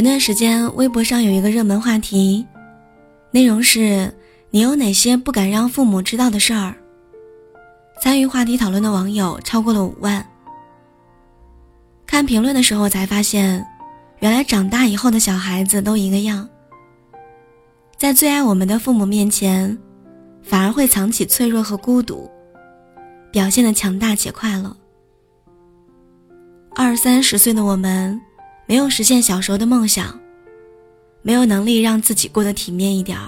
前段时间，微博上有一个热门话题，内容是你有哪些不敢让父母知道的事儿？参与话题讨论的网友超过了五万。看评论的时候才发现，原来长大以后的小孩子都一个样，在最爱我们的父母面前，反而会藏起脆弱和孤独，表现的强大且快乐。二三十岁的我们。没有实现小时候的梦想，没有能力让自己过得体面一点儿，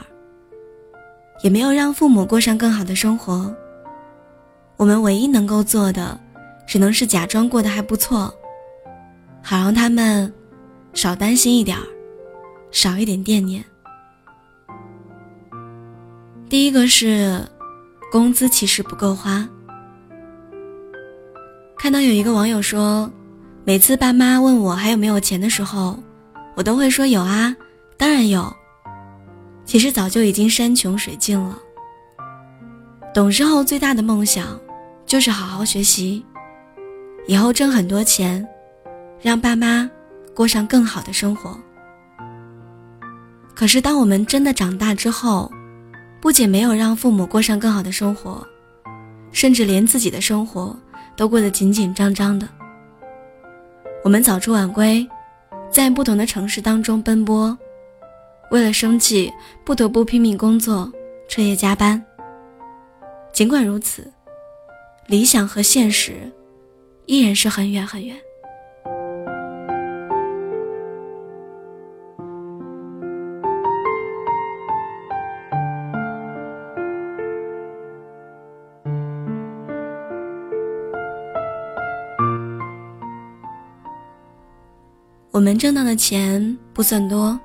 也没有让父母过上更好的生活。我们唯一能够做的，只能是假装过得还不错，好让他们少担心一点儿，少一点惦念。第一个是，工资其实不够花。看到有一个网友说。每次爸妈问我还有没有钱的时候，我都会说有啊，当然有。其实早就已经山穷水尽了。懂事后最大的梦想，就是好好学习，以后挣很多钱，让爸妈过上更好的生活。可是当我们真的长大之后，不仅没有让父母过上更好的生活，甚至连自己的生活都过得紧紧张张的。我们早出晚归，在不同的城市当中奔波，为了生计不得不拼命工作，彻夜加班。尽管如此，理想和现实依然是很远很远。我们挣到的钱不算多，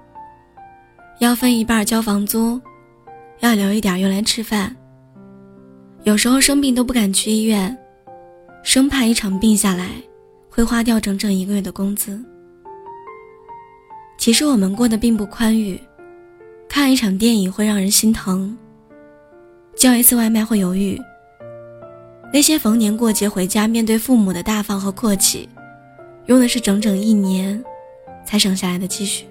要分一半交房租，要留一点用来吃饭。有时候生病都不敢去医院，生怕一场病下来会花掉整整一个月的工资。其实我们过得并不宽裕，看一场电影会让人心疼，叫一次外卖会犹豫。那些逢年过节回家面对父母的大方和阔气，用的是整整一年。才省下来的积蓄，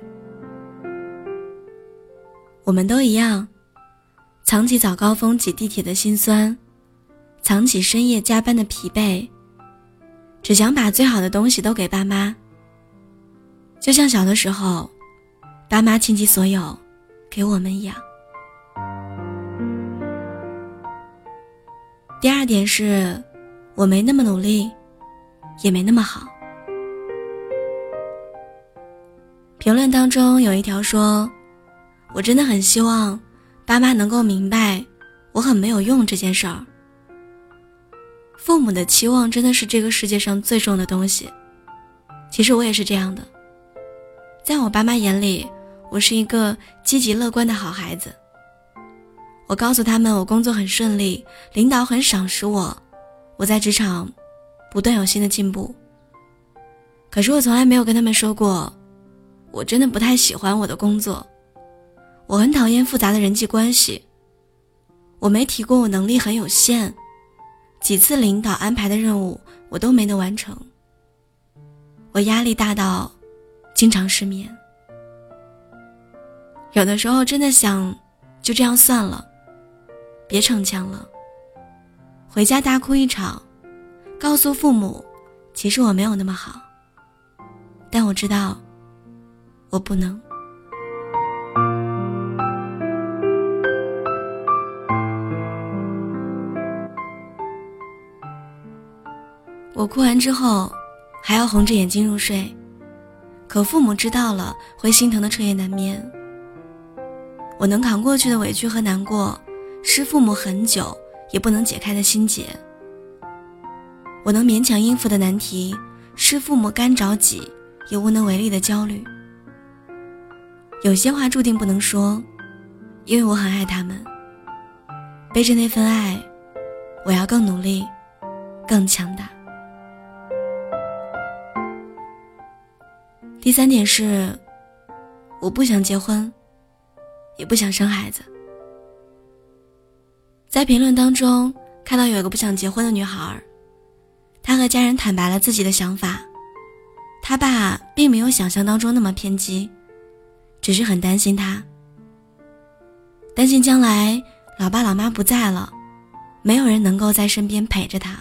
我们都一样，藏起早高峰挤地铁的辛酸，藏起深夜加班的疲惫，只想把最好的东西都给爸妈。就像小的时候，爸妈倾其所有给我们一样。第二点是，我没那么努力，也没那么好。评论当中有一条说：“我真的很希望爸妈能够明白我很没有用这件事儿。父母的期望真的是这个世界上最重的东西。其实我也是这样的，在我爸妈眼里，我是一个积极乐观的好孩子。我告诉他们我工作很顺利，领导很赏识我，我在职场不断有新的进步。可是我从来没有跟他们说过。”我真的不太喜欢我的工作，我很讨厌复杂的人际关系。我没提过我能力很有限，几次领导安排的任务我都没能完成。我压力大到经常失眠，有的时候真的想就这样算了，别逞强了，回家大哭一场，告诉父母，其实我没有那么好，但我知道。我不能。我哭完之后，还要红着眼睛入睡，可父母知道了会心疼的彻夜难眠。我能扛过去的委屈和难过，是父母很久也不能解开的心结。我能勉强应付的难题，是父母干着急也无能为力的焦虑。有些话注定不能说，因为我很爱他们。背着那份爱，我要更努力，更强大。第三点是，我不想结婚，也不想生孩子。在评论当中看到有一个不想结婚的女孩，她和家人坦白了自己的想法。她爸并没有想象当中那么偏激。只是很担心他，担心将来老爸老妈不在了，没有人能够在身边陪着他。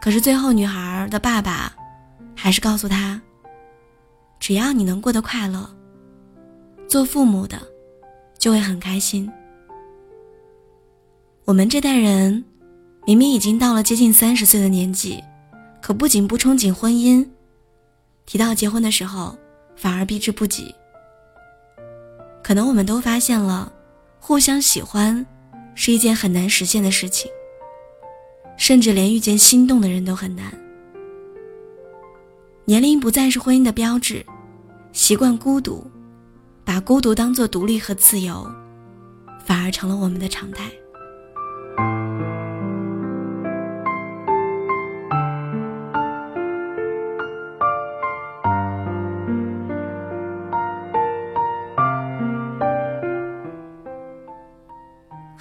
可是最后，女孩的爸爸还是告诉他：“只要你能过得快乐，做父母的就会很开心。”我们这代人明明已经到了接近三十岁的年纪，可不仅不憧憬婚姻，提到结婚的时候反而避之不及。可能我们都发现了，互相喜欢是一件很难实现的事情。甚至连遇见心动的人都很难。年龄不再是婚姻的标志，习惯孤独，把孤独当做独立和自由，反而成了我们的常态。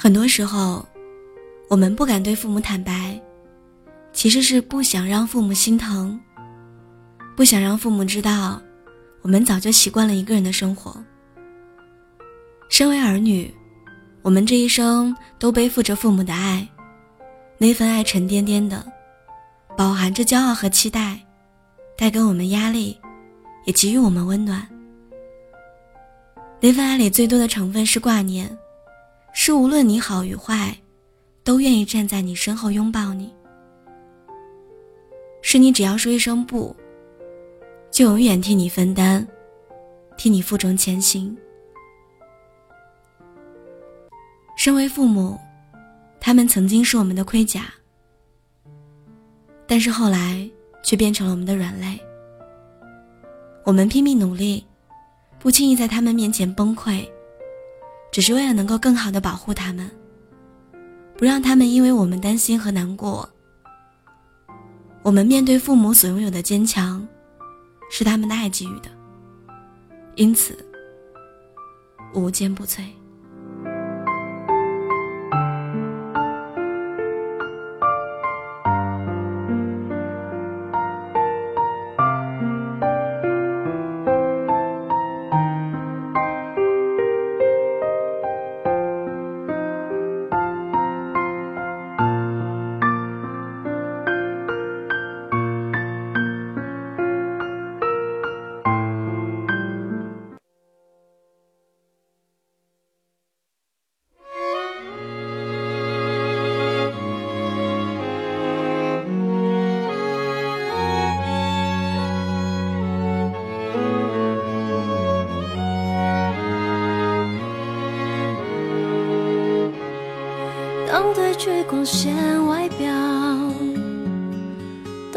很多时候。我们不敢对父母坦白，其实是不想让父母心疼，不想让父母知道，我们早就习惯了一个人的生活。身为儿女，我们这一生都背负着父母的爱，那份爱沉甸甸的，饱含着骄傲和期待，带给我们压力，也给予我们温暖。那份爱里最多的成分是挂念，是无论你好与坏。都愿意站在你身后拥抱你，是你只要说一声不，就永远替你分担，替你负重前行。身为父母，他们曾经是我们的盔甲，但是后来却变成了我们的软肋。我们拼命努力，不轻易在他们面前崩溃，只是为了能够更好的保护他们。不让他们因为我们担心和难过。我们面对父母所拥有的坚强，是他们的爱给予的，因此无坚不摧。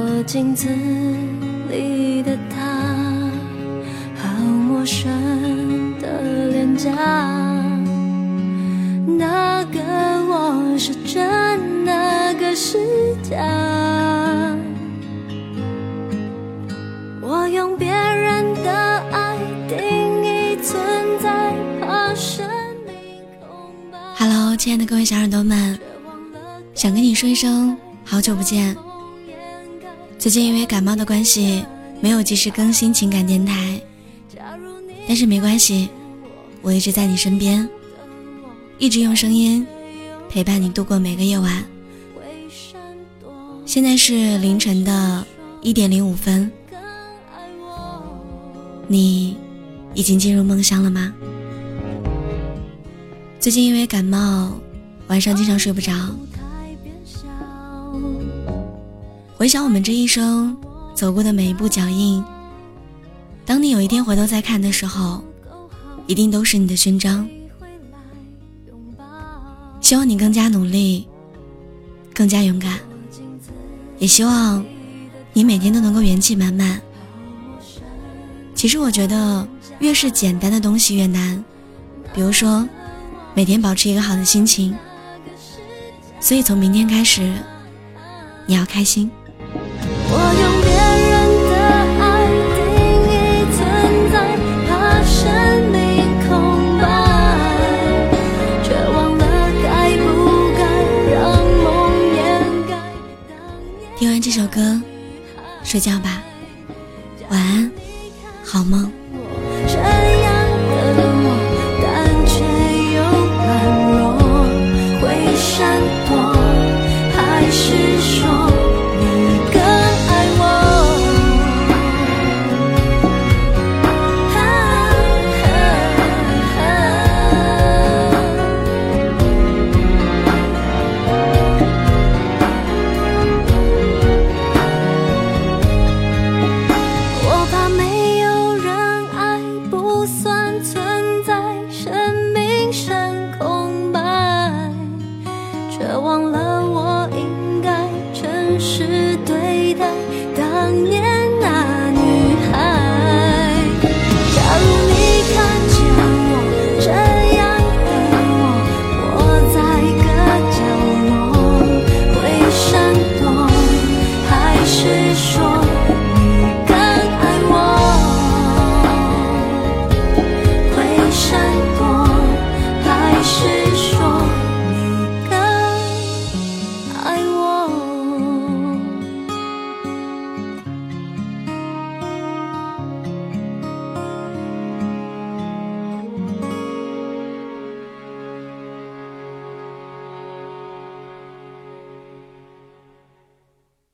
我镜子里的他，好陌生的脸颊。那个我是真，那个是假。我用别人的爱定义存在，怕生命空白。Hello，亲爱的各位小耳朵们。想跟你说一声好久不见。最近因为感冒的关系，没有及时更新情感电台，但是没关系，我一直在你身边，一直用声音陪伴你度过每个夜晚。现在是凌晨的一点零五分，你已经进入梦乡了吗？最近因为感冒，晚上经常睡不着。回想我们这一生走过的每一步脚印，当你有一天回头再看的时候，一定都是你的勋章。希望你更加努力。更加勇敢，也希望你每天都能够元气满满。其实我觉得越是简单的东西越难，比如说每天保持一个好的心情，所以从明天开始。你要开心。我用别人的爱定义存在，怕生命空白。听完这首歌，睡觉吧。晚安，好梦。这一。